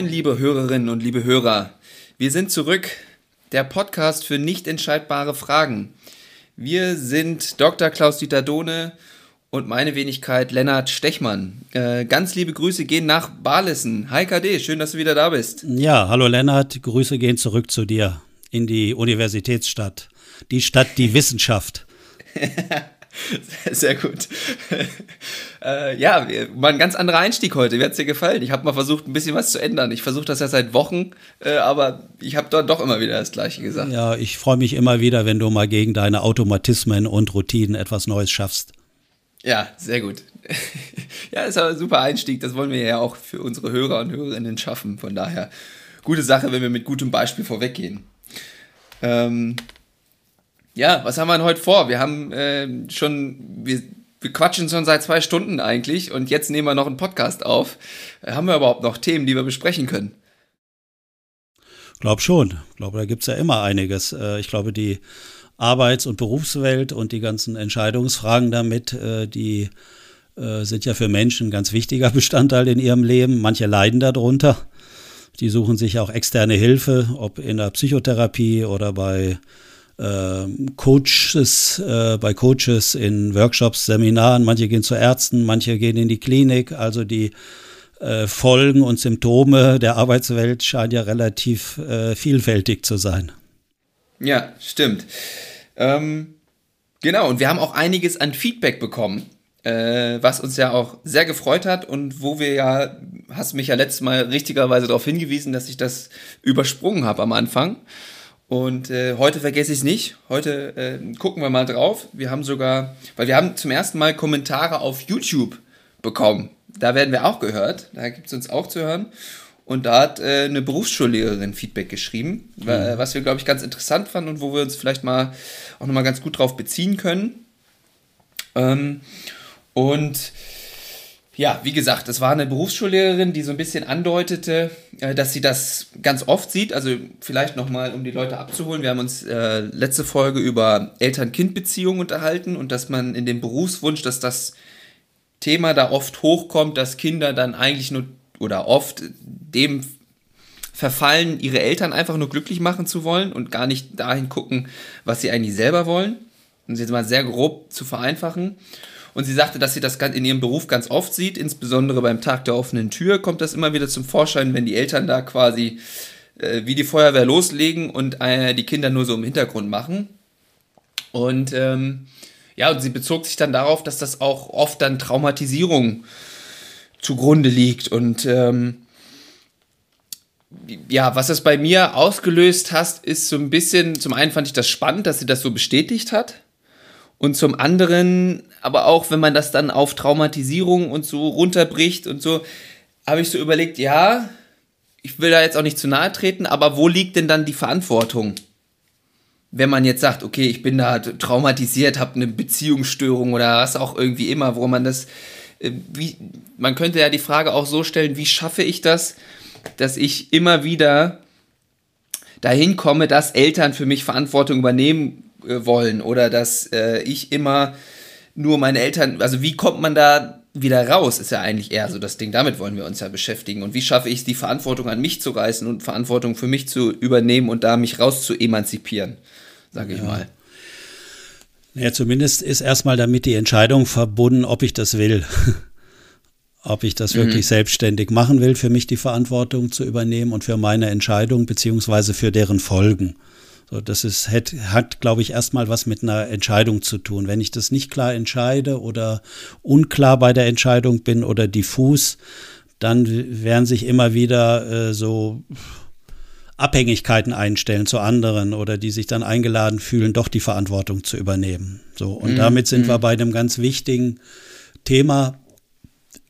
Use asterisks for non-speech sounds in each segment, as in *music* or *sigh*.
Moin, liebe Hörerinnen und liebe Hörer. Wir sind zurück. Der Podcast für nicht entscheidbare Fragen. Wir sind Dr. Klaus-Dieter Dohne und meine Wenigkeit Lennart Stechmann. Äh, ganz liebe Grüße gehen nach Barlissen. Hi KD, schön, dass du wieder da bist. Ja, hallo Lennart, Grüße gehen zurück zu dir in die Universitätsstadt. Die Stadt, die Wissenschaft. *laughs* *laughs* Sehr gut. *laughs* äh, ja, mal ein ganz anderer Einstieg heute. Wie hat es dir gefallen? Ich habe mal versucht, ein bisschen was zu ändern. Ich versuche das ja seit Wochen, äh, aber ich habe dort doch immer wieder das Gleiche gesagt. Ja, ich freue mich immer wieder, wenn du mal gegen deine Automatismen und Routinen etwas Neues schaffst. Ja, sehr gut. *laughs* ja, ist aber ein super Einstieg. Das wollen wir ja auch für unsere Hörer und Hörerinnen schaffen. Von daher, gute Sache, wenn wir mit gutem Beispiel vorweggehen. Ähm, ja, was haben wir denn heute vor? Wir haben äh, schon, wir, wir quatschen schon seit zwei Stunden eigentlich und jetzt nehmen wir noch einen Podcast auf. Äh, haben wir überhaupt noch Themen, die wir besprechen können? Glaub schon. Ich glaube, da gibt es ja immer einiges. Äh, ich glaube, die Arbeits- und Berufswelt und die ganzen Entscheidungsfragen damit, äh, die sind ja für Menschen ein ganz wichtiger *laughs* Bestandteil in ihrem Leben. Manche leiden darunter. Die suchen sich auch externe Hilfe, ob in der Psychotherapie oder bei Coaches, äh, bei Coaches in Workshops, Seminaren. Manche gehen zu Ärzten, manche gehen in die Klinik. Also die äh, Folgen und Symptome der Arbeitswelt scheinen ja relativ äh, vielfältig zu sein. Ja, stimmt. Ähm, genau, und wir haben auch einiges an Feedback bekommen, äh, was uns ja auch sehr gefreut hat und wo wir ja, hast mich ja letztes Mal richtigerweise darauf hingewiesen, dass ich das übersprungen habe am Anfang. Und äh, heute vergesse ich es nicht. Heute äh, gucken wir mal drauf. Wir haben sogar, weil wir haben zum ersten Mal Kommentare auf YouTube bekommen. Da werden wir auch gehört. Da gibt es uns auch zu hören. Und da hat äh, eine Berufsschullehrerin Feedback geschrieben, mhm. was wir, glaube ich, ganz interessant fanden und wo wir uns vielleicht mal auch nochmal ganz gut drauf beziehen können. Ähm, und ja, wie gesagt, es war eine Berufsschullehrerin, die so ein bisschen andeutete, äh, dass sie das ganz oft sieht. Also vielleicht nochmal, um die Leute abzuholen. Wir haben uns äh, letzte Folge über Eltern-Kind-Beziehungen unterhalten und dass man in dem Berufswunsch, dass das Thema da oft hochkommt, dass Kinder dann eigentlich nur oder oft dem verfallen, ihre Eltern einfach nur glücklich machen zu wollen und gar nicht dahin gucken, was sie eigentlich selber wollen. Um es jetzt mal sehr grob zu vereinfachen. Und sie sagte, dass sie das in ihrem Beruf ganz oft sieht, insbesondere beim Tag der offenen Tür kommt das immer wieder zum Vorschein, wenn die Eltern da quasi äh, wie die Feuerwehr loslegen und äh, die Kinder nur so im Hintergrund machen. Und ähm, ja, und sie bezog sich dann darauf, dass das auch oft dann Traumatisierung zugrunde liegt. Und ähm, ja, was das bei mir ausgelöst hat, ist so ein bisschen, zum einen fand ich das spannend, dass sie das so bestätigt hat. Und zum anderen, aber auch wenn man das dann auf Traumatisierung und so runterbricht und so, habe ich so überlegt, ja, ich will da jetzt auch nicht zu nahe treten, aber wo liegt denn dann die Verantwortung? Wenn man jetzt sagt, okay, ich bin da traumatisiert, habe eine Beziehungsstörung oder was auch irgendwie immer, wo man das, äh, wie, man könnte ja die Frage auch so stellen, wie schaffe ich das, dass ich immer wieder dahin komme, dass Eltern für mich Verantwortung übernehmen wollen oder dass äh, ich immer nur meine Eltern, also wie kommt man da wieder raus, ist ja eigentlich eher so das Ding. Damit wollen wir uns ja beschäftigen. Und wie schaffe ich es, die Verantwortung an mich zu reißen und Verantwortung für mich zu übernehmen und da mich raus zu emanzipieren, sage ich ja. mal. Ja, zumindest ist erstmal damit die Entscheidung verbunden, ob ich das will. *laughs* ob ich das wirklich mhm. selbstständig machen will, für mich die Verantwortung zu übernehmen und für meine Entscheidung beziehungsweise für deren Folgen. So, das ist, hat, hat glaube ich, erstmal was mit einer Entscheidung zu tun. Wenn ich das nicht klar entscheide oder unklar bei der Entscheidung bin oder diffus, dann werden sich immer wieder äh, so Abhängigkeiten einstellen zu anderen oder die sich dann eingeladen fühlen, doch die Verantwortung zu übernehmen. So, und mm, damit sind wir bei einem ganz wichtigen Thema,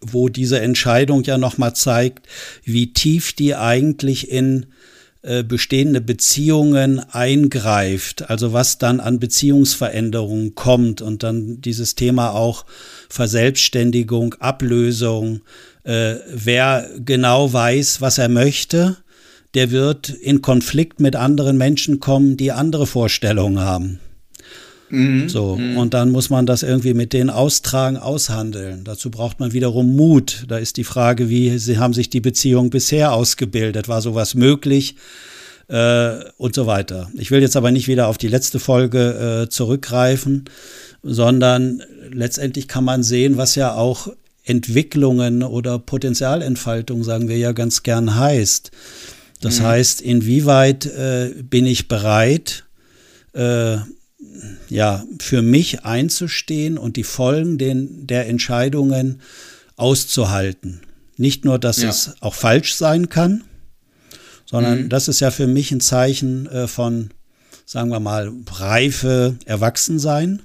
wo diese Entscheidung ja nochmal zeigt, wie tief die eigentlich in äh, bestehende Beziehungen eingreift, also was dann an Beziehungsveränderungen kommt und dann dieses Thema auch Verselbstständigung, Ablösung, äh, wer genau weiß, was er möchte, der wird in Konflikt mit anderen Menschen kommen, die andere Vorstellungen haben. Mhm. So, mhm. und dann muss man das irgendwie mit denen austragen, aushandeln. Dazu braucht man wiederum Mut. Da ist die Frage, wie sie haben sich die Beziehungen bisher ausgebildet? War sowas möglich? Äh, und so weiter. Ich will jetzt aber nicht wieder auf die letzte Folge äh, zurückgreifen, sondern letztendlich kann man sehen, was ja auch Entwicklungen oder Potenzialentfaltung, sagen wir ja ganz gern, heißt. Das mhm. heißt, inwieweit äh, bin ich bereit, äh, ja, für mich einzustehen und die Folgen den, der Entscheidungen auszuhalten. Nicht nur, dass ja. es auch falsch sein kann, sondern mhm. das ist ja für mich ein Zeichen äh, von, sagen wir mal, Reife, Erwachsensein.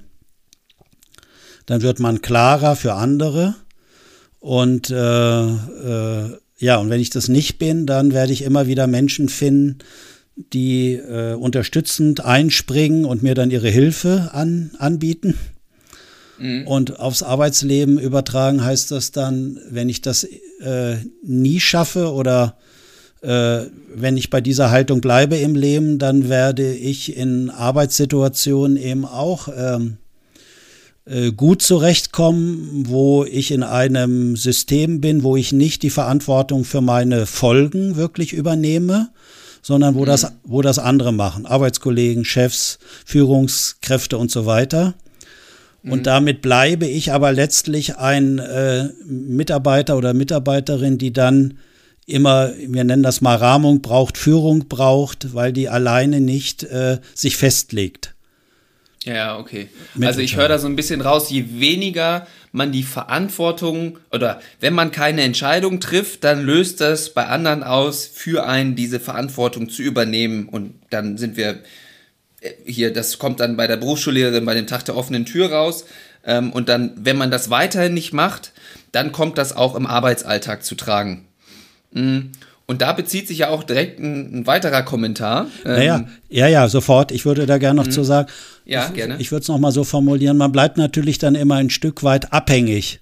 Dann wird man klarer für andere und äh, äh, ja, und wenn ich das nicht bin, dann werde ich immer wieder Menschen finden, die äh, unterstützend einspringen und mir dann ihre Hilfe an, anbieten. Mhm. Und aufs Arbeitsleben übertragen heißt das dann, wenn ich das äh, nie schaffe oder äh, wenn ich bei dieser Haltung bleibe im Leben, dann werde ich in Arbeitssituationen eben auch ähm, äh, gut zurechtkommen, wo ich in einem System bin, wo ich nicht die Verantwortung für meine Folgen wirklich übernehme, sondern wo mhm. das, wo das andere machen. Arbeitskollegen, Chefs, Führungskräfte und so weiter. Und mhm. damit bleibe ich aber letztlich ein äh, Mitarbeiter oder Mitarbeiterin, die dann immer, wir nennen das mal Rahmung braucht, Führung braucht, weil die alleine nicht äh, sich festlegt. Ja, okay. also ich höre da so ein bisschen raus, je weniger man die Verantwortung oder wenn man keine Entscheidung trifft, dann löst das bei anderen aus, für einen diese Verantwortung zu übernehmen. Und dann sind wir äh, hier, das kommt dann bei der Berufsschullehrerin bei dem Tag der offenen Tür raus. Ähm, und dann, wenn man das weiterhin nicht macht, dann kommt das auch im Arbeitsalltag zu tragen. Mhm. Und da bezieht sich ja auch direkt ein, ein weiterer Kommentar. Naja, ähm, ja, ja, sofort. Ich würde da gerne noch mhm. zu sagen. Ja, gerne. Ich würde es nochmal so formulieren. Man bleibt natürlich dann immer ein Stück weit abhängig.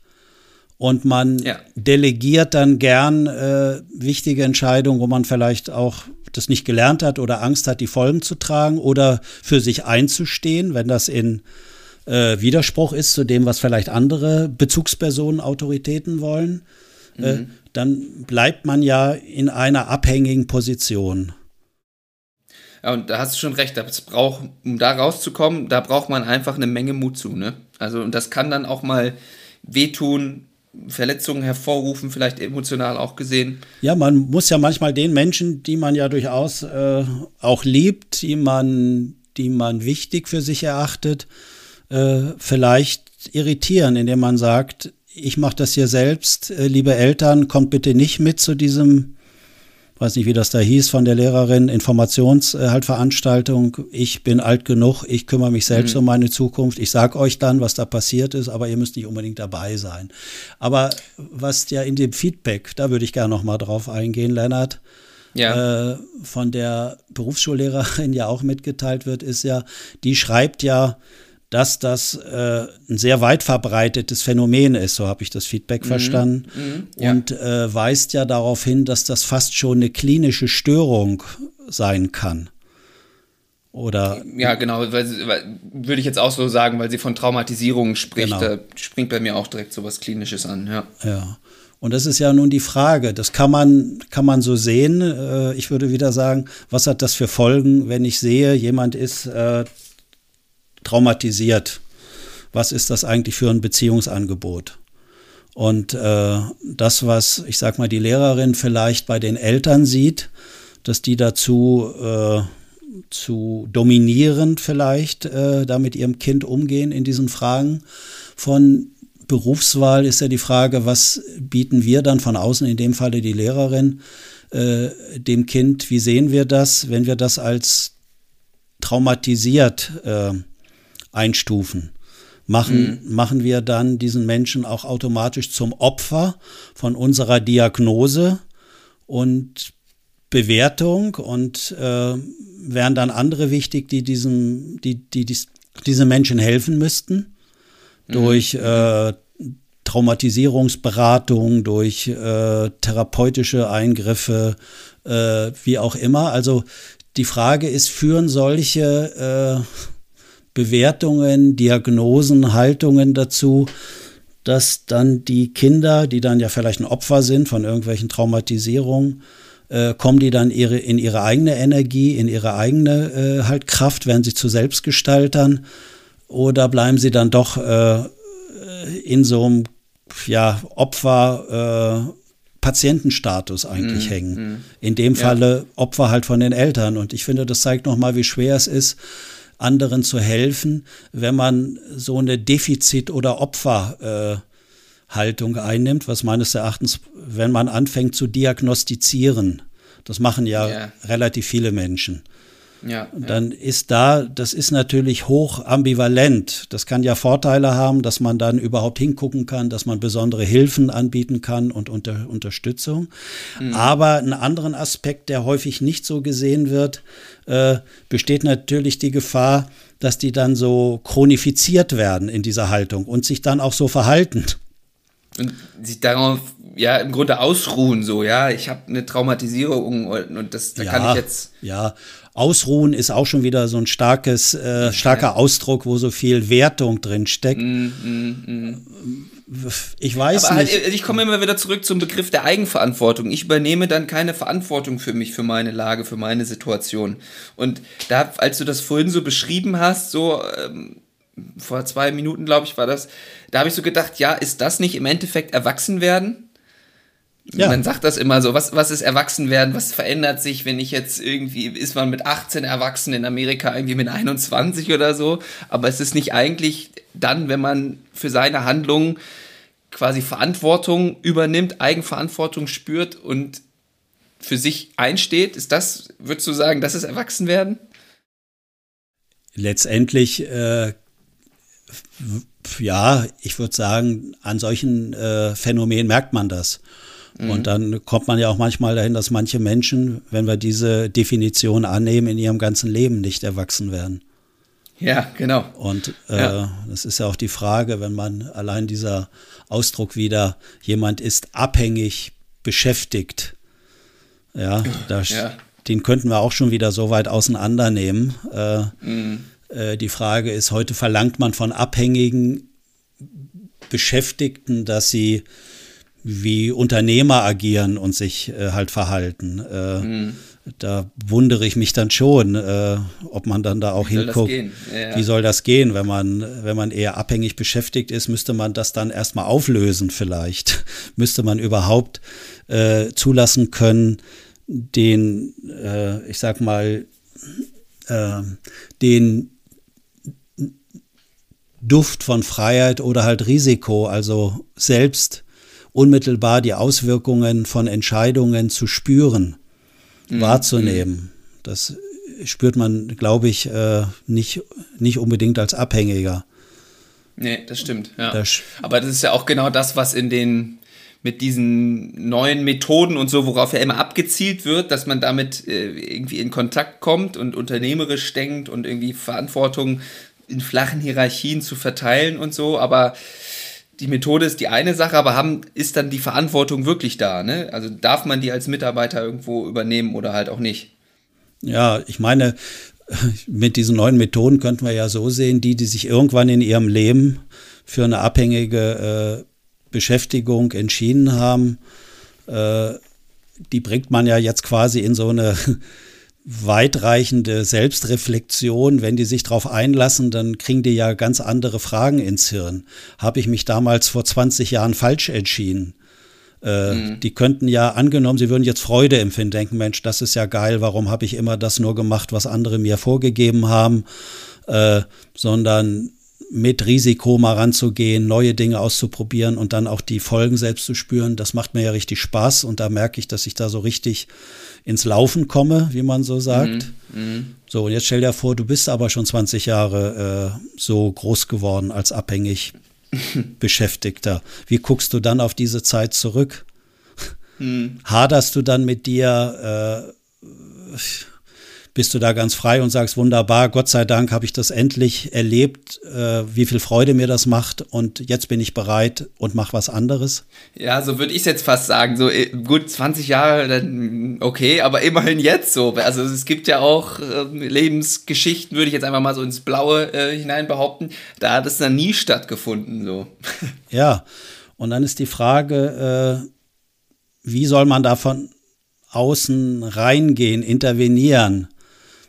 Und man ja. delegiert dann gern äh, wichtige Entscheidungen, wo man vielleicht auch das nicht gelernt hat oder Angst hat, die Folgen zu tragen oder für sich einzustehen, wenn das in äh, Widerspruch ist zu dem, was vielleicht andere Bezugspersonen, Autoritäten wollen. Äh, mhm dann bleibt man ja in einer abhängigen Position. Ja, und da hast du schon recht, das braucht, um da rauszukommen, da braucht man einfach eine Menge Mut zu, ne? Also, und das kann dann auch mal wehtun, Verletzungen hervorrufen, vielleicht emotional auch gesehen. Ja, man muss ja manchmal den Menschen, die man ja durchaus äh, auch liebt, die man, die man wichtig für sich erachtet, äh, vielleicht irritieren, indem man sagt, ich mache das hier selbst. Äh, liebe Eltern, kommt bitte nicht mit zu diesem, weiß nicht, wie das da hieß, von der Lehrerin, Informationsveranstaltung. Ich bin alt genug, ich kümmere mich selbst mhm. um meine Zukunft. Ich sage euch dann, was da passiert ist, aber ihr müsst nicht unbedingt dabei sein. Aber was ja in dem Feedback, da würde ich gerne noch mal drauf eingehen, Lennart, ja. Äh, von der Berufsschullehrerin *laughs* ja auch mitgeteilt wird, ist ja, die schreibt ja, dass das äh, ein sehr weit verbreitetes Phänomen ist, so habe ich das Feedback mhm. verstanden, mhm. Ja. und äh, weist ja darauf hin, dass das fast schon eine klinische Störung sein kann. Oder ja, genau, weil, weil, würde ich jetzt auch so sagen, weil sie von Traumatisierungen spricht, genau. da springt bei mir auch direkt so was Klinisches an, ja. Ja. Und das ist ja nun die Frage. Das kann man, kann man so sehen. Äh, ich würde wieder sagen, was hat das für Folgen, wenn ich sehe, jemand ist äh, traumatisiert. Was ist das eigentlich für ein Beziehungsangebot? Und äh, das, was ich sag mal die Lehrerin vielleicht bei den Eltern sieht, dass die dazu äh, zu dominierend vielleicht äh, da mit ihrem Kind umgehen in diesen Fragen von Berufswahl ist ja die Frage, was bieten wir dann von außen, in dem Falle die Lehrerin, äh, dem Kind, wie sehen wir das, wenn wir das als traumatisiert äh, einstufen. Machen, mhm. machen wir dann diesen Menschen auch automatisch zum Opfer von unserer Diagnose und Bewertung und äh, wären dann andere wichtig, die diesem, die, die, die diese Menschen helfen müssten durch mhm. äh, Traumatisierungsberatung, durch äh, therapeutische Eingriffe, äh, wie auch immer. Also die Frage ist, führen solche äh, Bewertungen, Diagnosen, Haltungen dazu, dass dann die Kinder, die dann ja vielleicht ein Opfer sind von irgendwelchen Traumatisierungen, äh, kommen die dann ihre, in ihre eigene Energie, in ihre eigene äh, halt Kraft, werden sie zu Selbstgestaltern oder bleiben sie dann doch äh, in so einem ja, Opfer, äh, Patientenstatus eigentlich mm, hängen. Mm. In dem Falle ja. Opfer halt von den Eltern. Und ich finde, das zeigt nochmal, wie schwer es ist, anderen zu helfen, wenn man so eine Defizit- oder Opferhaltung äh, einnimmt, was meines Erachtens, wenn man anfängt zu diagnostizieren, das machen ja, ja. relativ viele Menschen. Ja, dann ja. ist da, das ist natürlich hoch ambivalent. Das kann ja Vorteile haben, dass man dann überhaupt hingucken kann, dass man besondere Hilfen anbieten kann und unter, Unterstützung. Mhm. Aber einen anderen Aspekt, der häufig nicht so gesehen wird, äh, besteht natürlich die Gefahr, dass die dann so chronifiziert werden in dieser Haltung und sich dann auch so verhalten. Und sich darauf ja im Grunde ausruhen, so, ja, ich habe eine Traumatisierung und, und das, da ja, kann ich jetzt. Ja, Ausruhen ist auch schon wieder so ein starkes, äh, starker. Ausdruck, wo so viel Wertung drin steckt. Mm, mm, mm. Ich weiß Aber halt, nicht. Halt, ich komme immer wieder zurück zum Begriff der Eigenverantwortung. Ich übernehme dann keine Verantwortung für mich, für meine Lage, für meine Situation. Und da, als du das vorhin so beschrieben hast, so ähm, vor zwei Minuten, glaube ich, war das, da habe ich so gedacht, ja, ist das nicht im Endeffekt Erwachsenwerden? Ja. Man sagt das immer so, was, was ist Erwachsenwerden, was verändert sich, wenn ich jetzt irgendwie, ist man mit 18 erwachsen in Amerika irgendwie mit 21 oder so, aber es ist nicht eigentlich dann, wenn man für seine Handlungen quasi Verantwortung übernimmt, Eigenverantwortung spürt und für sich einsteht, ist das, würdest du sagen, das ist Erwachsenwerden? Letztendlich, äh, ja, ich würde sagen, an solchen äh, Phänomenen merkt man das. Mhm. Und dann kommt man ja auch manchmal dahin, dass manche Menschen, wenn wir diese Definition annehmen, in ihrem ganzen Leben nicht erwachsen werden. Ja, genau. Und äh, ja. das ist ja auch die Frage, wenn man allein dieser Ausdruck wieder, jemand ist abhängig beschäftigt, ja, da, ja. den könnten wir auch schon wieder so weit auseinandernehmen. Äh, mhm. äh, die Frage ist, heute verlangt man von abhängigen Beschäftigten, dass sie wie Unternehmer agieren und sich äh, halt verhalten. Äh, mhm. Da wundere ich mich dann schon, äh, ob man dann da auch wie hinguckt. Ja, ja. Wie soll das gehen, wenn man, wenn man eher abhängig beschäftigt ist, müsste man das dann erstmal auflösen vielleicht. *laughs* müsste man überhaupt äh, zulassen können, den, äh, ich sag mal, äh, den Duft von Freiheit oder halt Risiko, also selbst unmittelbar die Auswirkungen von Entscheidungen zu spüren, mhm. wahrzunehmen. Das spürt man, glaube ich, äh, nicht, nicht unbedingt als Abhängiger. Nee, das stimmt. Ja. Das Aber das ist ja auch genau das, was in den mit diesen neuen Methoden und so, worauf ja immer abgezielt wird, dass man damit äh, irgendwie in Kontakt kommt und unternehmerisch denkt und irgendwie Verantwortung in flachen Hierarchien zu verteilen und so. Aber die Methode ist die eine Sache, aber haben, ist dann die Verantwortung wirklich da? Ne? Also darf man die als Mitarbeiter irgendwo übernehmen oder halt auch nicht? Ja, ich meine, *laughs* mit diesen neuen Methoden könnten wir ja so sehen, die, die sich irgendwann in ihrem Leben für eine abhängige äh, Beschäftigung entschieden haben, äh, die bringt man ja jetzt quasi in so eine *laughs* weitreichende Selbstreflexion, wenn die sich darauf einlassen, dann kriegen die ja ganz andere Fragen ins Hirn. Habe ich mich damals vor 20 Jahren falsch entschieden? Äh, mhm. Die könnten ja angenommen, sie würden jetzt Freude empfinden, denken, Mensch, das ist ja geil, warum habe ich immer das nur gemacht, was andere mir vorgegeben haben, äh, sondern mit Risiko mal ranzugehen, neue Dinge auszuprobieren und dann auch die Folgen selbst zu spüren, das macht mir ja richtig Spaß und da merke ich, dass ich da so richtig ins Laufen komme, wie man so sagt. Mhm. Mhm. So, und jetzt stell dir vor, du bist aber schon 20 Jahre äh, so groß geworden als abhängig *laughs* Beschäftigter. Wie guckst du dann auf diese Zeit zurück? Mhm. Haderst du dann mit dir? Äh, bist du da ganz frei und sagst, wunderbar, Gott sei Dank habe ich das endlich erlebt, äh, wie viel Freude mir das macht und jetzt bin ich bereit und mache was anderes? Ja, so würde ich es jetzt fast sagen. So äh, gut 20 Jahre, dann okay, aber immerhin jetzt so. Also es gibt ja auch äh, Lebensgeschichten, würde ich jetzt einfach mal so ins Blaue äh, hinein behaupten, da hat es dann nie stattgefunden. So. *laughs* Ja, und dann ist die Frage, äh, wie soll man da von außen reingehen, intervenieren?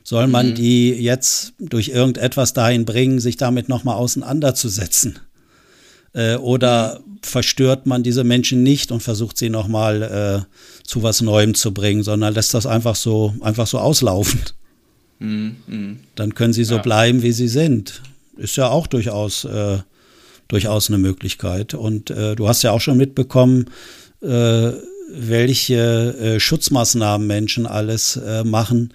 Soll man mhm. die jetzt durch irgendetwas dahin bringen, sich damit nochmal auseinanderzusetzen? Äh, oder verstört man diese Menschen nicht und versucht sie nochmal äh, zu was Neuem zu bringen, sondern lässt das einfach so, einfach so auslaufen? Mhm. mhm. Dann können sie so ja. bleiben, wie sie sind. Ist ja auch durchaus, äh, durchaus eine Möglichkeit. Und äh, du hast ja auch schon mitbekommen, äh, welche äh, Schutzmaßnahmen Menschen alles äh, machen,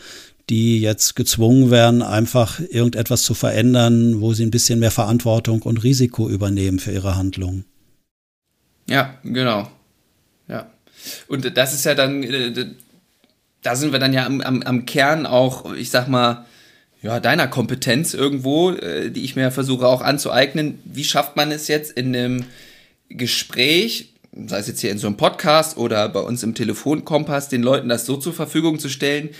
die jetzt gezwungen werden, einfach irgendetwas zu verändern, wo sie ein bisschen mehr Verantwortung und Risiko übernehmen für ihre Handlungen. Ja, genau. Ja. Und das ist ja dann, äh, da sind wir dann ja am, am, am Kern auch, ich sag mal, ja, deiner Kompetenz irgendwo, äh, die ich mir versuche auch anzueignen. Wie schafft man es jetzt in einem Gespräch, sei es jetzt hier in so einem Podcast oder bei uns im Telefonkompass, den Leuten das so zur Verfügung zu stellen,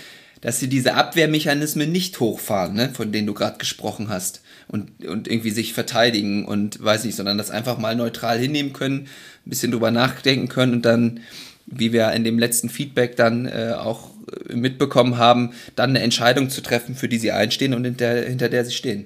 dass sie diese Abwehrmechanismen nicht hochfahren, ne, von denen du gerade gesprochen hast und, und irgendwie sich verteidigen und weiß nicht, sondern das einfach mal neutral hinnehmen können, ein bisschen drüber nachdenken können und dann, wie wir in dem letzten Feedback dann äh, auch mitbekommen haben, dann eine Entscheidung zu treffen, für die sie einstehen und hinter, hinter der sie stehen.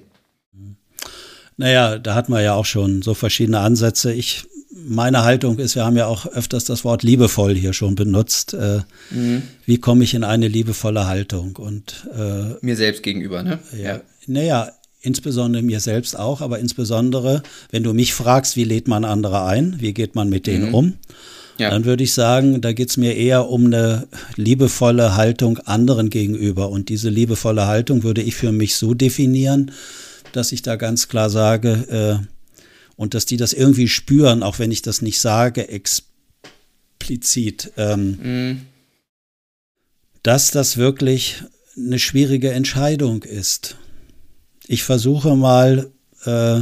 Naja, da hatten wir ja auch schon so verschiedene Ansätze. Ich meine Haltung ist, wir haben ja auch öfters das Wort liebevoll hier schon benutzt. Äh, mhm. Wie komme ich in eine liebevolle Haltung? Und äh, mir selbst gegenüber, ne? Ja. Naja, insbesondere mir selbst auch, aber insbesondere, wenn du mich fragst, wie lädt man andere ein, wie geht man mit denen mhm. um, ja. dann würde ich sagen, da geht es mir eher um eine liebevolle Haltung anderen gegenüber. Und diese liebevolle Haltung würde ich für mich so definieren, dass ich da ganz klar sage, äh, und dass die das irgendwie spüren, auch wenn ich das nicht sage, explizit, ähm, mhm. dass das wirklich eine schwierige Entscheidung ist. Ich versuche mal äh,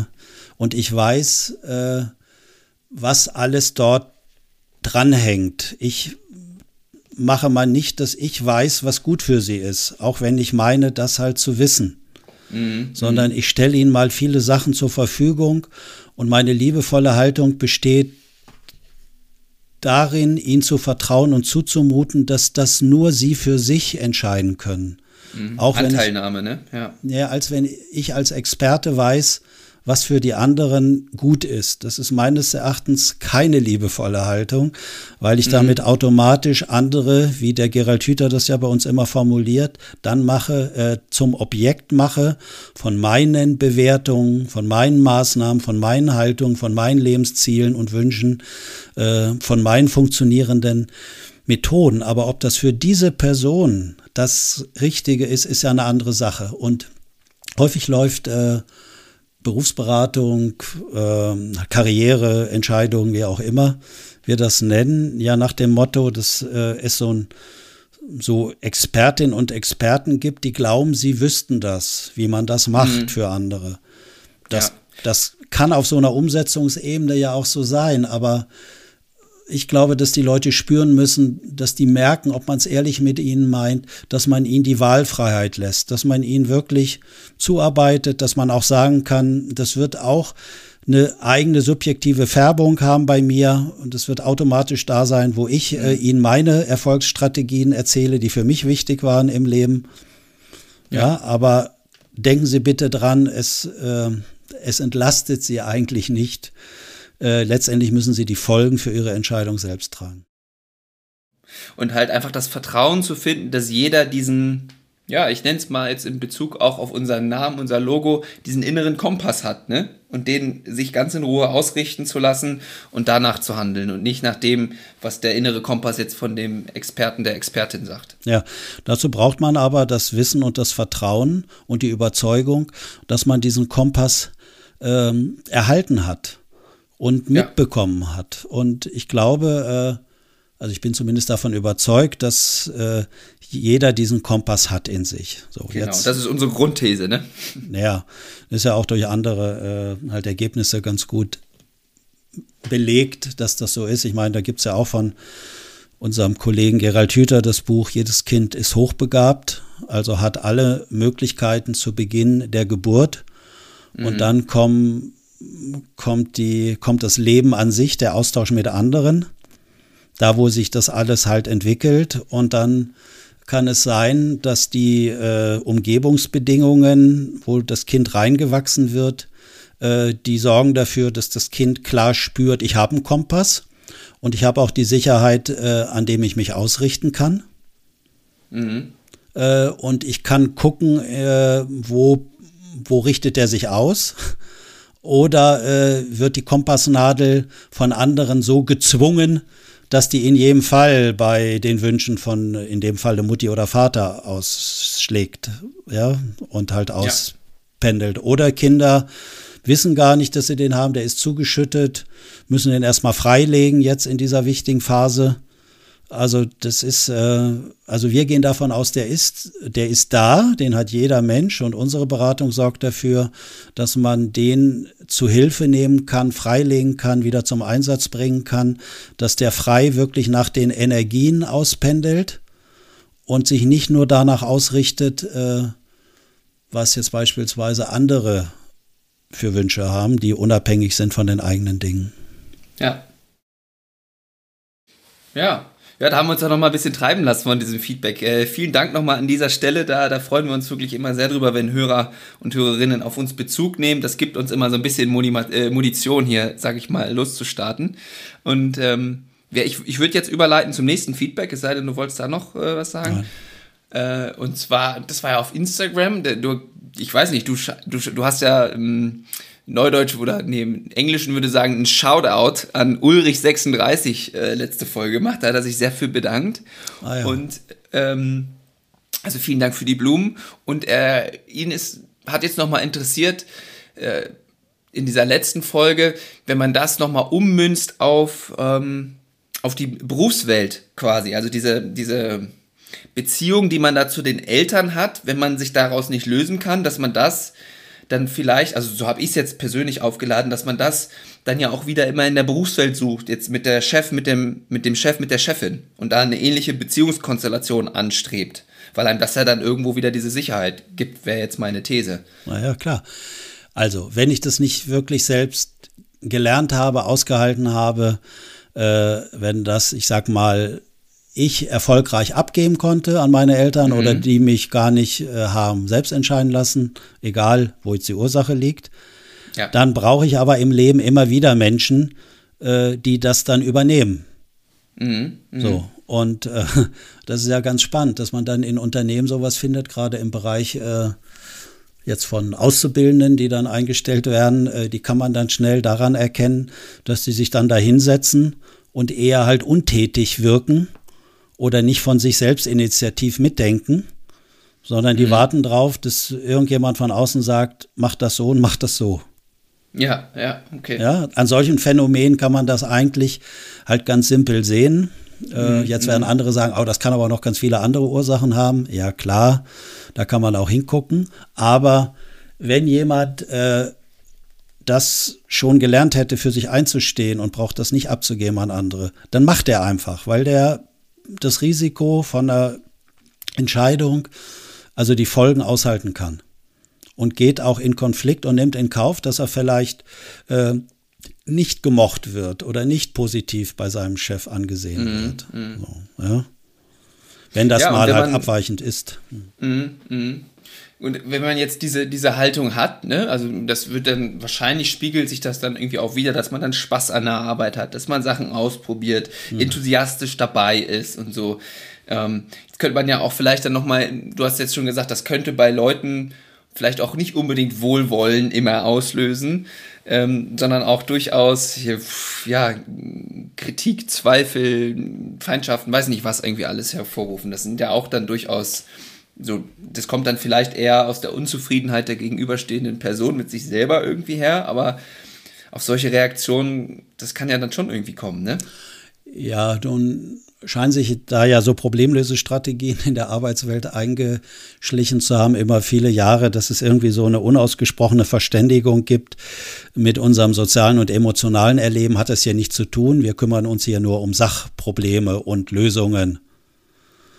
und ich weiß, äh, was alles dort dranhängt. Ich mache mal nicht, dass ich weiß, was gut für sie ist, auch wenn ich meine, das halt zu wissen. Mhm. Sondern ich stelle ihnen mal viele Sachen zur Verfügung und meine liebevolle Haltung besteht darin, ihnen zu vertrauen und zuzumuten, dass das nur sie für sich entscheiden können. Mhm. Auch Anteilnahme, ich, ne? Ja. ja, als wenn ich als Experte weiß, was für die anderen gut ist. Das ist meines Erachtens keine liebevolle Haltung, weil ich mhm. damit automatisch andere, wie der Gerald Hüther das ja bei uns immer formuliert, dann mache, äh, zum Objekt mache von meinen Bewertungen, von meinen Maßnahmen, von meinen Haltungen, von meinen Lebenszielen und Wünschen, äh, von meinen funktionierenden Methoden. Aber ob das für diese Person das Richtige ist, ist ja eine andere Sache. Und häufig läuft äh, Berufsberatung, äh, Karriereentscheidungen, wie auch immer wir das nennen, ja nach dem Motto, dass äh, es so ein so Expertinnen und Experten gibt, die glauben, sie wüssten das, wie man das macht mhm. für andere. Das, ja. das kann auf so einer Umsetzungsebene ja auch so sein, aber ich glaube, dass die Leute spüren müssen, dass die merken, ob man es ehrlich mit ihnen meint, dass man ihnen die Wahlfreiheit lässt, dass man ihnen wirklich zuarbeitet, dass man auch sagen kann, das wird auch eine eigene subjektive Färbung haben bei mir und es wird automatisch da sein, wo ich äh, ihnen meine Erfolgsstrategien erzähle, die für mich wichtig waren im Leben. Ja, ja aber denken Sie bitte dran, es, äh, es entlastet Sie eigentlich nicht äh, letztendlich müssen sie die Folgen für ihre Entscheidung selbst tragen. Und halt einfach das Vertrauen zu finden, dass jeder diesen, ja, ich nenne es mal jetzt in Bezug auch auf unseren Namen, unser Logo, diesen inneren Kompass hat, ne? Und den sich ganz in Ruhe ausrichten zu lassen und danach zu handeln und nicht nach dem, was der innere Kompass jetzt von dem Experten, der Expertin sagt. Ja, dazu braucht man aber das Wissen und das Vertrauen und die Überzeugung, dass man diesen Kompass ähm, erhalten hat und mitbekommen ja. hat. Und ich glaube, äh, also ich bin zumindest davon überzeugt, dass äh, jeder diesen Kompass hat in sich. So, genau, jetzt, das ist unsere Grundthese, ne? Ja, ist ja auch durch andere äh, halt Ergebnisse ganz gut belegt, dass das so ist. Ich meine, da gibt es ja auch von unserem Kollegen Gerald Hüther das Buch Jedes Kind ist hochbegabt, also hat alle Möglichkeiten zu Beginn der Geburt. Mhm. Und dann kommen, kommt, die, kommt das Leben an sich, der Austausch mit anderen, da wo sich das alles halt entwickelt. Und dann kann es sein, dass die äh, Umgebungsbedingungen, wo das Kind reingewachsen wird, äh, die sorgen dafür, dass das Kind klar spürt, ich habe einen Kompass und ich habe auch die Sicherheit, äh, an dem ich mich ausrichten kann. Mhm. Äh, und ich kann gucken, äh, wo, wo richtet er sich aus. Oder äh, wird die Kompassnadel von anderen so gezwungen, dass die in jedem Fall bei den Wünschen von, in dem Fall der Mutti oder Vater ausschlägt, ja, und halt auspendelt. Ja. Oder Kinder wissen gar nicht, dass sie den haben, der ist zugeschüttet, müssen den erstmal freilegen jetzt in dieser wichtigen Phase. Also das ist, äh, also wir gehen davon aus, der ist, der ist da, den hat jeder Mensch und unsere Beratung sorgt dafür, dass man den zu Hilfe nehmen kann, freilegen kann, wieder zum Einsatz bringen kann, dass der frei wirklich nach den Energien auspendelt und sich nicht nur danach ausrichtet, äh, was jetzt beispielsweise andere für Wünsche haben, die unabhängig sind von den eigenen Dingen. Ja. Ja. Ja, da haben wir uns ja noch mal ein bisschen treiben lassen von diesem Feedback. Äh, vielen Dank nochmal an dieser Stelle. Da, da freuen wir uns wirklich immer sehr drüber, wenn Hörer und Hörerinnen auf uns Bezug nehmen. Das gibt uns immer so ein bisschen äh, Munition hier, sag ich mal, loszustarten. Und ähm, ja, ich, ich würde jetzt überleiten zum nächsten Feedback, es sei denn, du wolltest da noch äh, was sagen. Äh, und zwar, das war ja auf Instagram. Du ich weiß nicht, du, du, du hast ja ähm, Neudeutsch oder nee, im Englischen würde sagen, ein Shoutout an Ulrich36 äh, letzte Folge gemacht. Da hat er sich sehr für bedankt. Ah, ja. Und ähm, also vielen Dank für die Blumen. Und äh, ihn ist, hat jetzt nochmal interessiert, äh, in dieser letzten Folge, wenn man das nochmal ummünzt auf, ähm, auf die Berufswelt quasi. Also diese, diese Beziehung, die man da zu den Eltern hat, wenn man sich daraus nicht lösen kann, dass man das dann vielleicht, also so habe ich es jetzt persönlich aufgeladen, dass man das dann ja auch wieder immer in der Berufswelt sucht, jetzt mit der Chef, mit dem, mit dem Chef, mit der Chefin und da eine ähnliche Beziehungskonstellation anstrebt, weil einem das ja dann irgendwo wieder diese Sicherheit gibt, wäre jetzt meine These. Naja, klar. Also, wenn ich das nicht wirklich selbst gelernt habe, ausgehalten habe, äh, wenn das, ich sag mal, ich erfolgreich abgeben konnte an meine Eltern mhm. oder die mich gar nicht äh, haben selbst entscheiden lassen, egal wo jetzt die Ursache liegt. Ja. Dann brauche ich aber im Leben immer wieder Menschen, äh, die das dann übernehmen. Mhm. Mhm. So. Und äh, *laughs* das ist ja ganz spannend, dass man dann in Unternehmen sowas findet, gerade im Bereich äh, jetzt von Auszubildenden, die dann eingestellt werden, äh, die kann man dann schnell daran erkennen, dass sie sich dann da hinsetzen und eher halt untätig wirken oder nicht von sich selbst initiativ mitdenken, sondern die mhm. warten drauf, dass irgendjemand von außen sagt, mach das so und mach das so. Ja, ja, okay. Ja, an solchen Phänomenen kann man das eigentlich halt ganz simpel sehen. Äh, mhm. Jetzt werden mhm. andere sagen, oh, das kann aber noch ganz viele andere Ursachen haben. Ja, klar, da kann man auch hingucken. Aber wenn jemand äh, das schon gelernt hätte, für sich einzustehen und braucht das nicht abzugeben an andere, dann macht er einfach, weil der das Risiko von einer Entscheidung, also die Folgen aushalten kann. Und geht auch in Konflikt und nimmt in Kauf, dass er vielleicht äh, nicht gemocht wird oder nicht positiv bei seinem Chef angesehen mm, wird. Mm. So, ja? Wenn das ja, mal wenn halt man, abweichend ist. Mm, und wenn man jetzt diese, diese Haltung hat, ne, also das wird dann, wahrscheinlich spiegelt sich das dann irgendwie auch wieder, dass man dann Spaß an der Arbeit hat, dass man Sachen ausprobiert, mhm. enthusiastisch dabei ist und so. Ähm, jetzt könnte man ja auch vielleicht dann nochmal, du hast jetzt schon gesagt, das könnte bei Leuten vielleicht auch nicht unbedingt Wohlwollen immer auslösen, ähm, sondern auch durchaus hier, ja, Kritik, Zweifel, Feindschaften, weiß nicht was irgendwie alles hervorrufen. Das sind ja auch dann durchaus so, das kommt dann vielleicht eher aus der Unzufriedenheit der gegenüberstehenden Person mit sich selber irgendwie her, aber auf solche Reaktionen, das kann ja dann schon irgendwie kommen, ne? Ja, nun scheinen sich da ja so Problemlösestrategien in der Arbeitswelt eingeschlichen zu haben, immer viele Jahre, dass es irgendwie so eine unausgesprochene Verständigung gibt mit unserem sozialen und emotionalen Erleben, hat das hier nichts zu tun. Wir kümmern uns hier nur um Sachprobleme und Lösungen.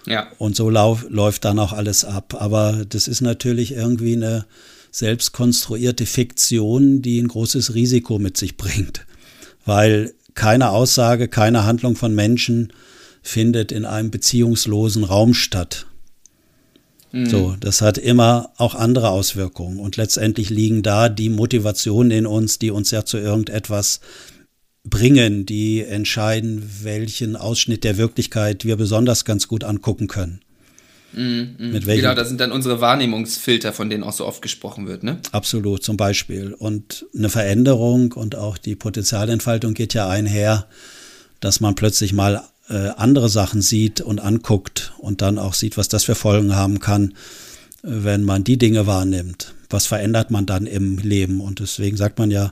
Ja. Und so lauf, läuft dann auch alles ab. Aber das ist natürlich irgendwie eine selbstkonstruierte Fiktion, die ein großes Risiko mit sich bringt. Weil keine Aussage, keine Handlung von Menschen findet in einem beziehungslosen Raum statt. Mhm. So, das hat immer auch andere Auswirkungen. Und letztendlich liegen da die Motivationen in uns, die uns ja zu irgendetwas bringen, die entscheiden, welchen Ausschnitt der Wirklichkeit wir besonders ganz gut angucken können. Mm, mm. Mit welchen? Genau, das sind dann unsere Wahrnehmungsfilter, von denen auch so oft gesprochen wird, ne? Absolut, zum Beispiel. Und eine Veränderung und auch die Potenzialentfaltung geht ja einher, dass man plötzlich mal äh, andere Sachen sieht und anguckt und dann auch sieht, was das für Folgen haben kann, wenn man die Dinge wahrnimmt. Was verändert man dann im Leben? Und deswegen sagt man ja,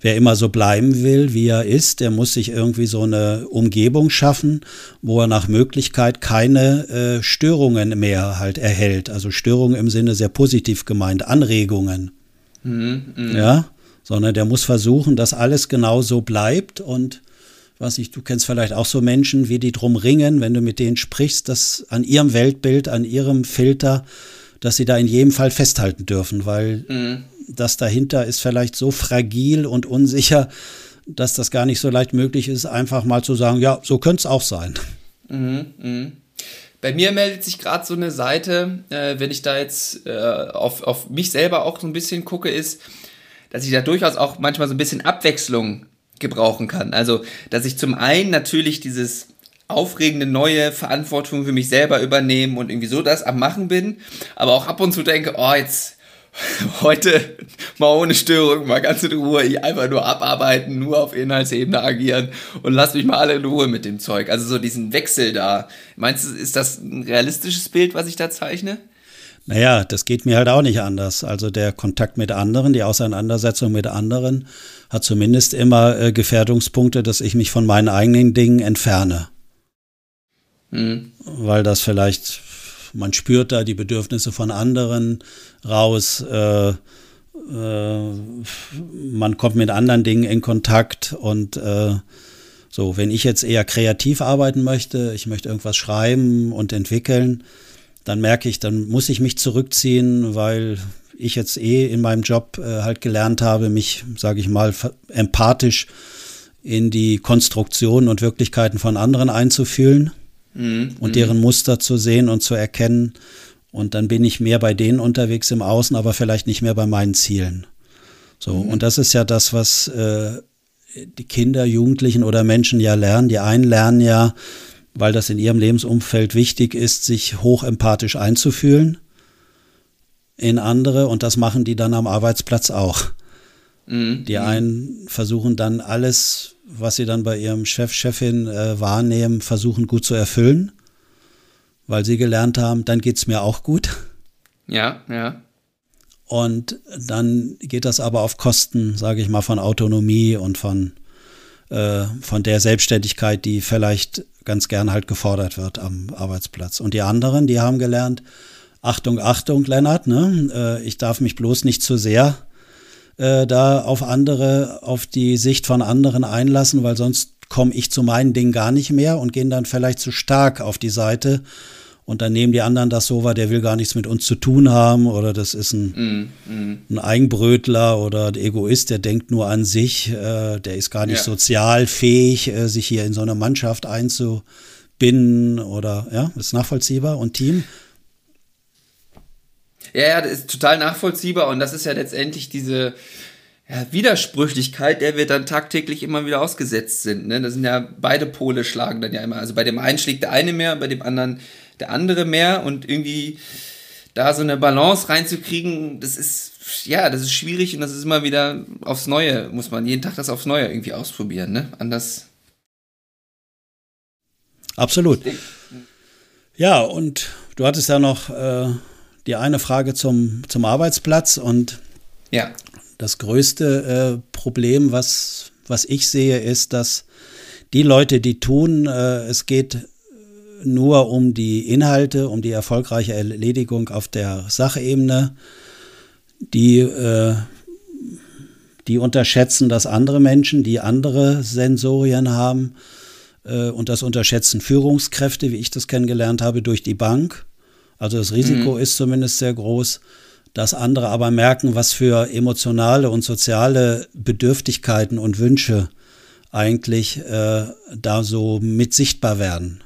wer immer so bleiben will, wie er ist, der muss sich irgendwie so eine Umgebung schaffen, wo er nach Möglichkeit keine äh, Störungen mehr halt erhält. Also Störungen im Sinne sehr positiv gemeint, Anregungen. Mhm, mh. Ja, sondern der muss versuchen, dass alles genau so bleibt und was ich, du kennst vielleicht auch so Menschen, wie die drum ringen, wenn du mit denen sprichst, dass an ihrem Weltbild, an ihrem Filter, dass sie da in jedem Fall festhalten dürfen, weil mhm das dahinter ist vielleicht so fragil und unsicher, dass das gar nicht so leicht möglich ist, einfach mal zu sagen, ja, so könnte es auch sein. Mhm, mh. Bei mir meldet sich gerade so eine Seite, äh, wenn ich da jetzt äh, auf, auf mich selber auch so ein bisschen gucke, ist, dass ich da durchaus auch manchmal so ein bisschen Abwechslung gebrauchen kann. Also, dass ich zum einen natürlich dieses aufregende neue Verantwortung für mich selber übernehmen und irgendwie so das am Machen bin, aber auch ab und zu denke, oh, jetzt heute mal ohne Störung, mal ganz in Ruhe, ich einfach nur abarbeiten, nur auf Inhaltsebene agieren und lass mich mal alle in Ruhe mit dem Zeug. Also so diesen Wechsel da. Meinst du, ist das ein realistisches Bild, was ich da zeichne? Naja, das geht mir halt auch nicht anders. Also der Kontakt mit anderen, die Auseinandersetzung mit anderen hat zumindest immer äh, Gefährdungspunkte, dass ich mich von meinen eigenen Dingen entferne. Hm. Weil das vielleicht man spürt da die Bedürfnisse von anderen raus. Äh, äh, man kommt mit anderen Dingen in Kontakt und äh, so, wenn ich jetzt eher kreativ arbeiten möchte, ich möchte irgendwas schreiben und entwickeln, dann merke ich, dann muss ich mich zurückziehen, weil ich jetzt eh in meinem Job äh, halt gelernt habe, mich, sage ich mal, empathisch in die Konstruktion und Wirklichkeiten von anderen einzufühlen mhm. und deren Muster zu sehen und zu erkennen. Und dann bin ich mehr bei denen unterwegs im Außen, aber vielleicht nicht mehr bei meinen Zielen. So, mhm. und das ist ja das, was äh, die Kinder, Jugendlichen oder Menschen ja lernen. Die einen lernen ja, weil das in ihrem Lebensumfeld wichtig ist, sich hochempathisch einzufühlen in andere und das machen die dann am Arbeitsplatz auch. Mhm. Die einen versuchen dann alles was sie dann bei ihrem Chef, Chefin äh, wahrnehmen, versuchen gut zu erfüllen, weil sie gelernt haben, dann geht es mir auch gut. Ja, ja. Und dann geht das aber auf Kosten, sage ich mal, von Autonomie und von, äh, von der Selbstständigkeit, die vielleicht ganz gern halt gefordert wird am Arbeitsplatz. Und die anderen, die haben gelernt, Achtung, Achtung, Lennart, ne? Äh, ich darf mich bloß nicht zu sehr äh, da auf andere, auf die Sicht von anderen einlassen, weil sonst komme ich zu meinen Dingen gar nicht mehr und gehen dann vielleicht zu stark auf die Seite. Und dann nehmen die anderen das so wahr, der will gar nichts mit uns zu tun haben oder das ist ein, mm, mm. ein Eigenbrötler oder ein Egoist, der denkt nur an sich, äh, der ist gar nicht ja. sozial fähig, äh, sich hier in so eine Mannschaft einzubinden oder ja, ist nachvollziehbar und Team. Ja, ja, das ist total nachvollziehbar und das ist ja letztendlich diese ja, Widersprüchlichkeit, der wir dann tagtäglich immer wieder ausgesetzt sind. Ne? Das sind ja beide Pole schlagen dann ja immer. Also bei dem einen schlägt der eine mehr, bei dem anderen der andere mehr und irgendwie da so eine Balance reinzukriegen, das ist ja, das ist schwierig und das ist immer wieder aufs Neue, muss man jeden Tag das aufs Neue irgendwie ausprobieren, ne? Anders. Absolut. Ja, und du hattest ja noch äh, die eine Frage zum, zum Arbeitsplatz und ja. das größte äh, Problem, was, was ich sehe, ist, dass die Leute, die tun, äh, es geht nur um die Inhalte, um die erfolgreiche Erledigung auf der Sachebene. Die, äh, die unterschätzen, dass andere Menschen, die andere Sensorien haben, äh, und das unterschätzen Führungskräfte, wie ich das kennengelernt habe, durch die Bank. Also das Risiko mhm. ist zumindest sehr groß, dass andere aber merken, was für emotionale und soziale Bedürftigkeiten und Wünsche eigentlich äh, da so mit sichtbar werden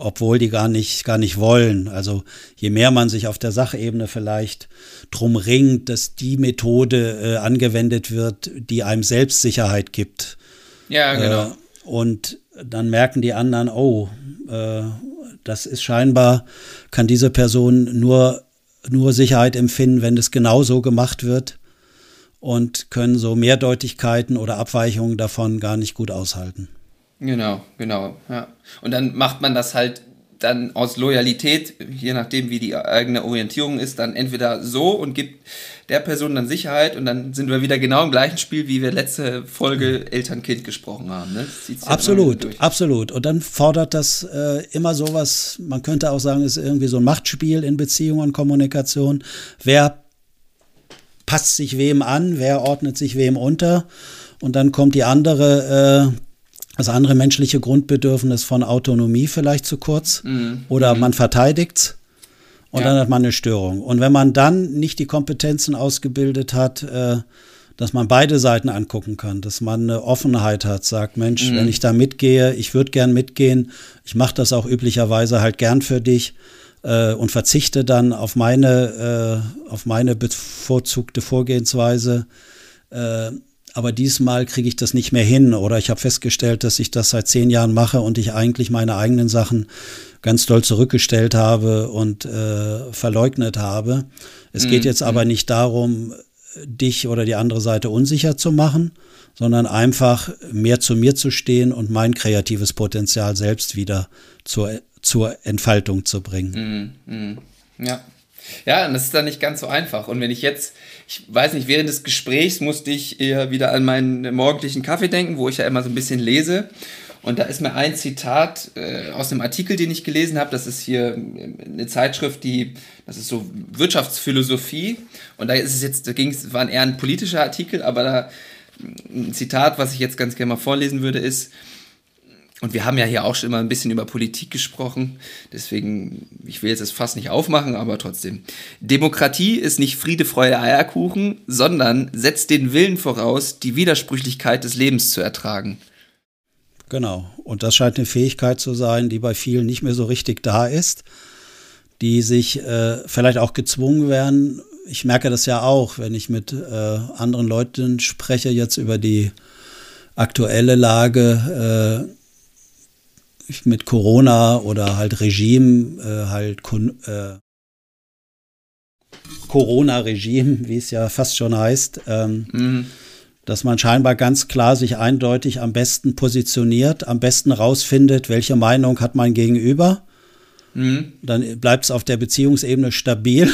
obwohl die gar nicht, gar nicht wollen. Also je mehr man sich auf der Sachebene vielleicht drum ringt, dass die Methode äh, angewendet wird, die einem Selbstsicherheit gibt. Ja, genau. Äh, und dann merken die anderen, oh, äh, das ist scheinbar, kann diese Person nur, nur Sicherheit empfinden, wenn es genau so gemacht wird und können so Mehrdeutigkeiten oder Abweichungen davon gar nicht gut aushalten. Genau, genau, ja. Und dann macht man das halt dann aus Loyalität, je nachdem wie die eigene Orientierung ist, dann entweder so und gibt der Person dann Sicherheit und dann sind wir wieder genau im gleichen Spiel, wie wir letzte Folge Eltern-Kind gesprochen haben. Ne? absolut, absolut. Und dann fordert das äh, immer sowas, man könnte auch sagen, es ist irgendwie so ein Machtspiel in Beziehungen und Kommunikation. Wer passt sich wem an, wer ordnet sich wem unter? Und dann kommt die andere äh, das andere menschliche Grundbedürfnis von Autonomie vielleicht zu kurz mhm. oder mhm. man verteidigt und ja. dann hat man eine Störung. Und wenn man dann nicht die Kompetenzen ausgebildet hat, äh, dass man beide Seiten angucken kann, dass man eine Offenheit hat, sagt, Mensch, mhm. wenn ich da mitgehe, ich würde gern mitgehen, ich mache das auch üblicherweise halt gern für dich äh, und verzichte dann auf meine, äh, auf meine bevorzugte Vorgehensweise. Aber diesmal kriege ich das nicht mehr hin oder ich habe festgestellt, dass ich das seit zehn Jahren mache und ich eigentlich meine eigenen Sachen ganz doll zurückgestellt habe und äh, verleugnet habe. Es mhm. geht jetzt aber mhm. nicht darum, dich oder die andere Seite unsicher zu machen, sondern einfach mehr zu mir zu stehen und mein kreatives Potenzial selbst wieder zur, zur Entfaltung zu bringen. Mhm. Mhm. Ja. Ja, und das ist dann nicht ganz so einfach. Und wenn ich jetzt, ich weiß nicht, während des Gesprächs musste ich eher wieder an meinen morgendlichen Kaffee denken, wo ich ja immer so ein bisschen lese. Und da ist mir ein Zitat äh, aus einem Artikel, den ich gelesen habe. Das ist hier eine Zeitschrift, die, das ist so Wirtschaftsphilosophie. Und da ist es jetzt, da ging es, war eher ein politischer Artikel, aber da ein Zitat, was ich jetzt ganz gerne mal vorlesen würde, ist, und wir haben ja hier auch schon immer ein bisschen über Politik gesprochen. Deswegen, ich will jetzt das Fass nicht aufmachen, aber trotzdem. Demokratie ist nicht Friede, Freude, Eierkuchen, sondern setzt den Willen voraus, die Widersprüchlichkeit des Lebens zu ertragen. Genau. Und das scheint eine Fähigkeit zu sein, die bei vielen nicht mehr so richtig da ist, die sich äh, vielleicht auch gezwungen werden. Ich merke das ja auch, wenn ich mit äh, anderen Leuten spreche jetzt über die aktuelle Lage. Äh, mit Corona oder halt Regime, äh, halt äh, Corona-Regime, wie es ja fast schon heißt, ähm, mhm. dass man scheinbar ganz klar sich eindeutig am besten positioniert, am besten rausfindet, welche Meinung hat mein Gegenüber. Mhm. Dann bleibt es auf der Beziehungsebene stabil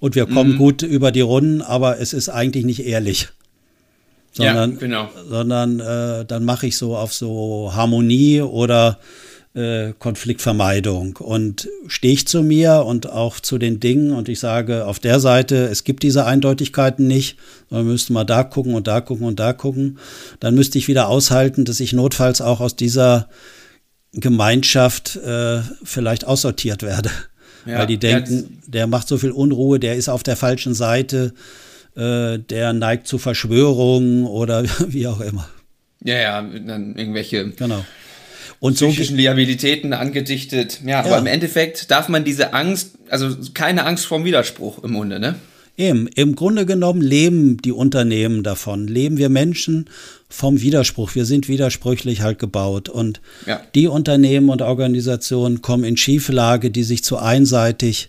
und wir kommen mhm. gut über die Runden, aber es ist eigentlich nicht ehrlich sondern, ja, genau. sondern äh, dann mache ich so auf so Harmonie oder äh, Konfliktvermeidung und stehe ich zu mir und auch zu den Dingen und ich sage auf der Seite, es gibt diese Eindeutigkeiten nicht, sondern müsste mal da gucken und da gucken und da gucken, dann müsste ich wieder aushalten, dass ich notfalls auch aus dieser Gemeinschaft äh, vielleicht aussortiert werde. Ja, Weil die denken, der macht so viel Unruhe, der ist auf der falschen Seite, äh, der neigt zu Verschwörungen oder *laughs* wie auch immer. Ja, ja, dann irgendwelche genau. Und psychischen so Liabilitäten angedichtet. Ja, ja, aber im Endeffekt darf man diese Angst, also keine Angst vorm Widerspruch im Munde, ne? Eben, im Grunde genommen leben die Unternehmen davon, leben wir Menschen vom Widerspruch. Wir sind widersprüchlich halt gebaut. Und ja. die Unternehmen und Organisationen kommen in Schieflage, die sich zu einseitig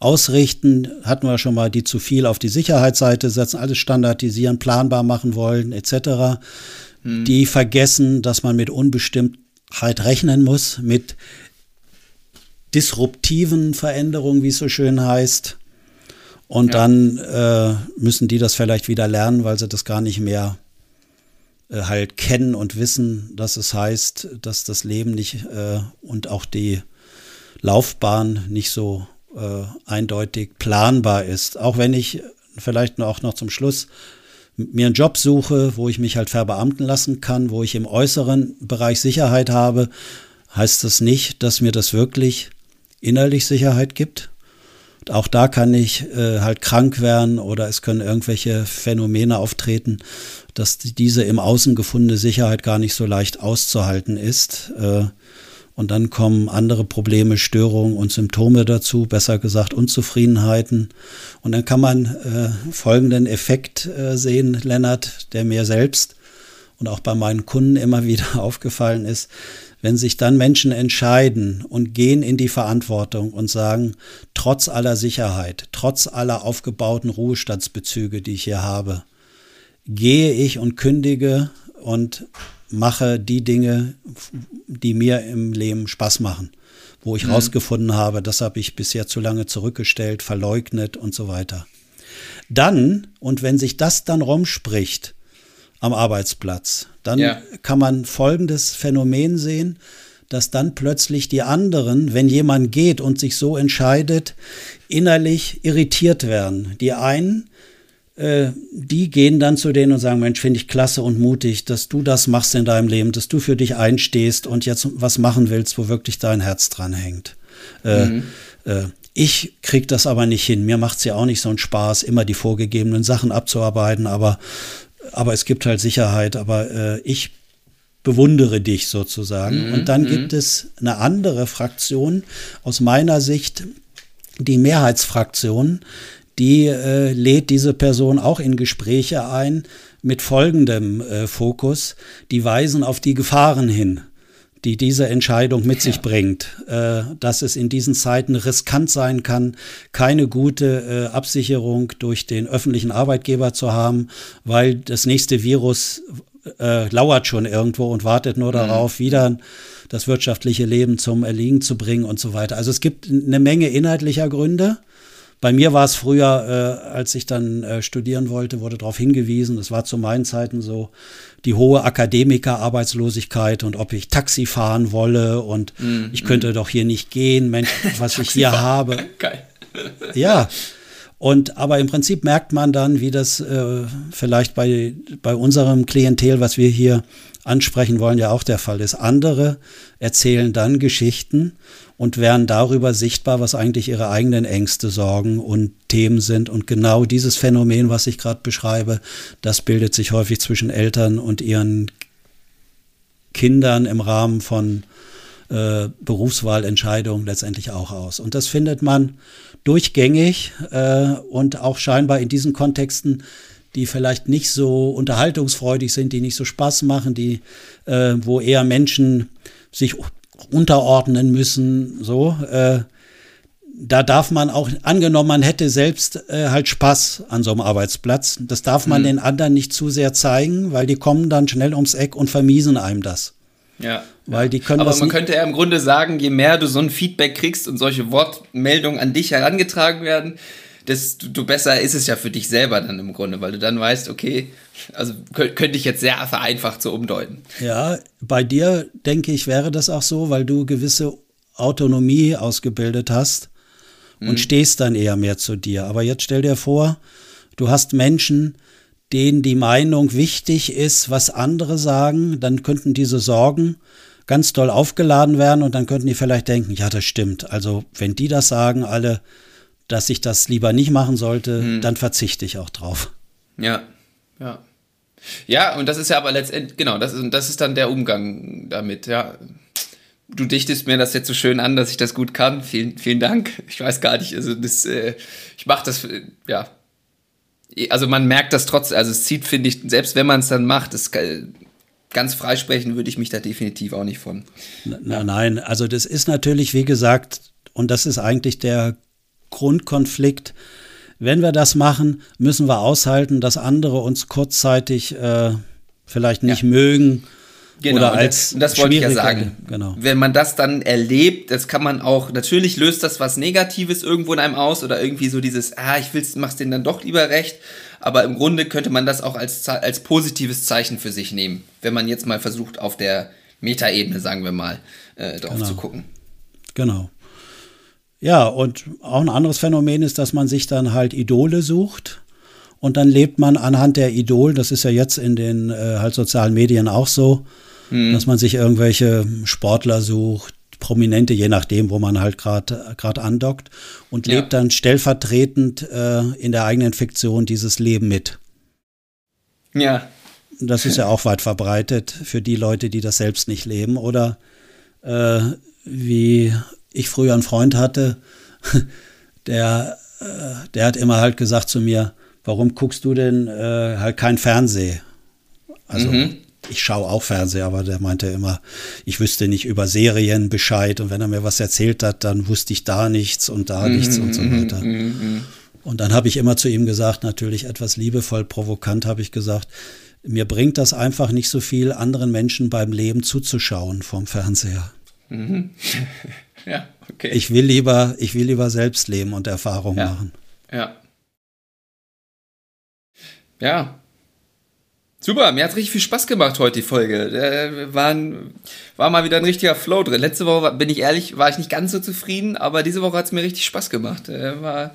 ausrichten, hatten wir schon mal, die zu viel auf die Sicherheitsseite setzen, alles standardisieren, planbar machen wollen, etc. Hm. Die vergessen, dass man mit Unbestimmtheit rechnen muss, mit disruptiven Veränderungen, wie es so schön heißt. Und ja. dann äh, müssen die das vielleicht wieder lernen, weil sie das gar nicht mehr äh, halt kennen und wissen, dass es heißt, dass das Leben nicht äh, und auch die Laufbahn nicht so äh, eindeutig planbar ist. Auch wenn ich vielleicht auch noch zum Schluss mir einen Job suche, wo ich mich halt verbeamten lassen kann, wo ich im äußeren Bereich Sicherheit habe, heißt das nicht, dass mir das wirklich innerlich Sicherheit gibt. Und auch da kann ich äh, halt krank werden oder es können irgendwelche Phänomene auftreten, dass diese im Außen gefundene Sicherheit gar nicht so leicht auszuhalten ist. Äh, und dann kommen andere Probleme, Störungen und Symptome dazu, besser gesagt Unzufriedenheiten. Und dann kann man äh, folgenden Effekt äh, sehen, Lennart, der mir selbst und auch bei meinen Kunden immer *laughs* wieder aufgefallen ist. Wenn sich dann Menschen entscheiden und gehen in die Verantwortung und sagen, trotz aller Sicherheit, trotz aller aufgebauten Ruhestandsbezüge, die ich hier habe, gehe ich und kündige und mache die Dinge, die mir im Leben Spaß machen, wo ich mhm. rausgefunden habe, das habe ich bisher zu lange zurückgestellt, verleugnet und so weiter. Dann, und wenn sich das dann rumspricht am Arbeitsplatz, dann ja. kann man folgendes Phänomen sehen, dass dann plötzlich die anderen, wenn jemand geht und sich so entscheidet, innerlich irritiert werden. Die einen äh, die gehen dann zu denen und sagen, Mensch, finde ich klasse und mutig, dass du das machst in deinem Leben, dass du für dich einstehst und jetzt was machen willst, wo wirklich dein Herz dran hängt. Äh, mhm. Äh, ich krieg das aber nicht hin. Mir macht es ja auch nicht so einen Spaß, immer die vorgegebenen Sachen abzuarbeiten, aber, aber es gibt halt Sicherheit. Aber äh, ich bewundere dich sozusagen. Mhm. Und dann mhm. gibt es eine andere Fraktion, aus meiner Sicht die Mehrheitsfraktion, die äh, lädt diese Person auch in Gespräche ein mit folgendem äh, Fokus. Die weisen auf die Gefahren hin, die diese Entscheidung mit ja. sich bringt, äh, dass es in diesen Zeiten riskant sein kann, keine gute äh, Absicherung durch den öffentlichen Arbeitgeber zu haben, weil das nächste Virus äh, lauert schon irgendwo und wartet nur mhm. darauf, wieder das wirtschaftliche Leben zum Erliegen zu bringen und so weiter. Also es gibt eine Menge inhaltlicher Gründe. Bei mir war es früher, äh, als ich dann äh, studieren wollte, wurde darauf hingewiesen, das war zu meinen Zeiten so, die hohe Akademikerarbeitslosigkeit und ob ich Taxi fahren wolle und mm, ich könnte mm. doch hier nicht gehen, Mensch, *laughs* was ich hier habe. *laughs* Geil. *laughs* Ja. Und aber im Prinzip merkt man dann, wie das äh, vielleicht bei, bei unserem Klientel, was wir hier ansprechen wollen, ja auch der Fall ist. Andere erzählen dann Geschichten und werden darüber sichtbar, was eigentlich ihre eigenen Ängste, Sorgen und Themen sind. Und genau dieses Phänomen, was ich gerade beschreibe, das bildet sich häufig zwischen Eltern und ihren Kindern im Rahmen von äh, Berufswahlentscheidungen letztendlich auch aus. Und das findet man durchgängig äh, und auch scheinbar in diesen Kontexten die vielleicht nicht so unterhaltungsfreudig sind, die nicht so Spaß machen, die, äh, wo eher Menschen sich unterordnen müssen, so. Äh, da darf man auch, angenommen, man hätte selbst äh, halt Spaß an so einem Arbeitsplatz. Das darf man mhm. den anderen nicht zu sehr zeigen, weil die kommen dann schnell ums Eck und vermiesen einem das. Ja. Weil die können Aber man könnte ja im Grunde sagen, je mehr du so ein Feedback kriegst und solche Wortmeldungen an dich herangetragen werden, desto besser ist es ja für dich selber dann im Grunde, weil du dann weißt, okay, also könnte ich jetzt sehr vereinfacht so umdeuten. Ja, bei dir denke ich, wäre das auch so, weil du gewisse Autonomie ausgebildet hast und mhm. stehst dann eher mehr zu dir. Aber jetzt stell dir vor, du hast Menschen, denen die Meinung wichtig ist, was andere sagen, dann könnten diese Sorgen ganz doll aufgeladen werden und dann könnten die vielleicht denken, ja, das stimmt. Also wenn die das sagen, alle, dass ich das lieber nicht machen sollte, hm. dann verzichte ich auch drauf. Ja, ja. Ja, und das ist ja aber letztendlich, genau, das ist, das ist dann der Umgang damit, ja. Du dichtest mir das jetzt so schön an, dass ich das gut kann. Vielen, vielen Dank. Ich weiß gar nicht, also das, äh, ich mache das, äh, ja. Also man merkt das trotzdem, also es zieht, finde ich, selbst wenn man es dann macht, das ganz freisprechen würde ich mich da definitiv auch nicht von. Na, nein, also das ist natürlich, wie gesagt, und das ist eigentlich der Grundkonflikt. Wenn wir das machen, müssen wir aushalten, dass andere uns kurzzeitig äh, vielleicht nicht ja. mögen. Genau, oder als und das, das wollte ich ja sagen. Genau. Wenn man das dann erlebt, das kann man auch, natürlich löst das was Negatives irgendwo in einem aus oder irgendwie so dieses, ah, ich will's, mach's denen dann doch lieber recht. Aber im Grunde könnte man das auch als, als positives Zeichen für sich nehmen, wenn man jetzt mal versucht, auf der Metaebene, sagen wir mal, äh, drauf genau. zu gucken. Genau. Ja, und auch ein anderes Phänomen ist, dass man sich dann halt Idole sucht und dann lebt man anhand der Idol, das ist ja jetzt in den äh, halt sozialen Medien auch so, mhm. dass man sich irgendwelche Sportler sucht, Prominente, je nachdem, wo man halt gerade gerade andockt und ja. lebt dann stellvertretend äh, in der eigenen Fiktion dieses Leben mit. Ja. Das ist ja auch weit verbreitet für die Leute, die das selbst nicht leben. Oder äh, wie ich früher einen Freund hatte, *laughs* der, äh, der hat immer halt gesagt zu mir, warum guckst du denn äh, halt kein Fernsehen? Also mhm. ich schaue auch Fernsehen, aber der meinte immer, ich wüsste nicht über Serien Bescheid und wenn er mir was erzählt hat, dann wusste ich da nichts und da mhm. nichts und so mhm, weiter. Mhm, mhm. Und dann habe ich immer zu ihm gesagt, natürlich etwas liebevoll, provokant habe ich gesagt, mir bringt das einfach nicht so viel, anderen Menschen beim Leben zuzuschauen vom Fernseher. Mhm. *laughs* ja, okay. Ich will lieber, ich will lieber selbst leben und Erfahrungen ja. machen. Ja. Ja. Super, mir hat richtig viel Spaß gemacht heute die Folge. Äh, war, ein, war mal wieder ein richtiger Flow drin. Letzte Woche, bin ich ehrlich, war ich nicht ganz so zufrieden, aber diese Woche hat es mir richtig Spaß gemacht. Äh, war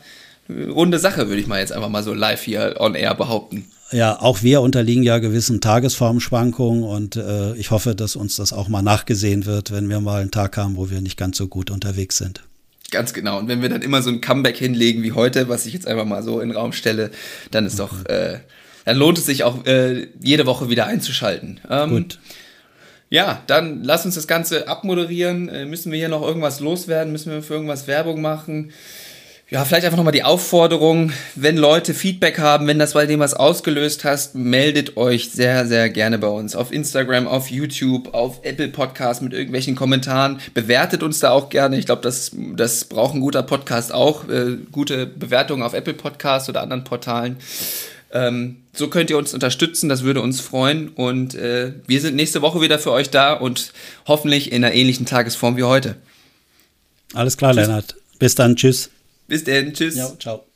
runde Sache, würde ich mal jetzt einfach mal so live hier on air behaupten. Ja, auch wir unterliegen ja gewissen Tagesformschwankungen und äh, ich hoffe, dass uns das auch mal nachgesehen wird, wenn wir mal einen Tag haben, wo wir nicht ganz so gut unterwegs sind. Ganz genau. Und wenn wir dann immer so ein Comeback hinlegen wie heute, was ich jetzt einfach mal so in den Raum stelle, dann ist mhm. doch, äh, dann lohnt es sich auch äh, jede Woche wieder einzuschalten. Ähm, Gut. Ja, dann lass uns das Ganze abmoderieren. Äh, müssen wir hier noch irgendwas loswerden? Müssen wir für irgendwas Werbung machen? Ja, vielleicht einfach nochmal die Aufforderung, wenn Leute Feedback haben, wenn das bei dem was ausgelöst hast, meldet euch sehr, sehr gerne bei uns. Auf Instagram, auf YouTube, auf Apple Podcast mit irgendwelchen Kommentaren. Bewertet uns da auch gerne. Ich glaube, das, das braucht ein guter Podcast auch. Äh, gute Bewertungen auf Apple Podcast oder anderen Portalen. Ähm, so könnt ihr uns unterstützen, das würde uns freuen. Und äh, wir sind nächste Woche wieder für euch da und hoffentlich in einer ähnlichen Tagesform wie heute. Alles klar, Tschüss. Lennart. Bis dann. Tschüss. Bis dann. Tschüss. Ja, ciao.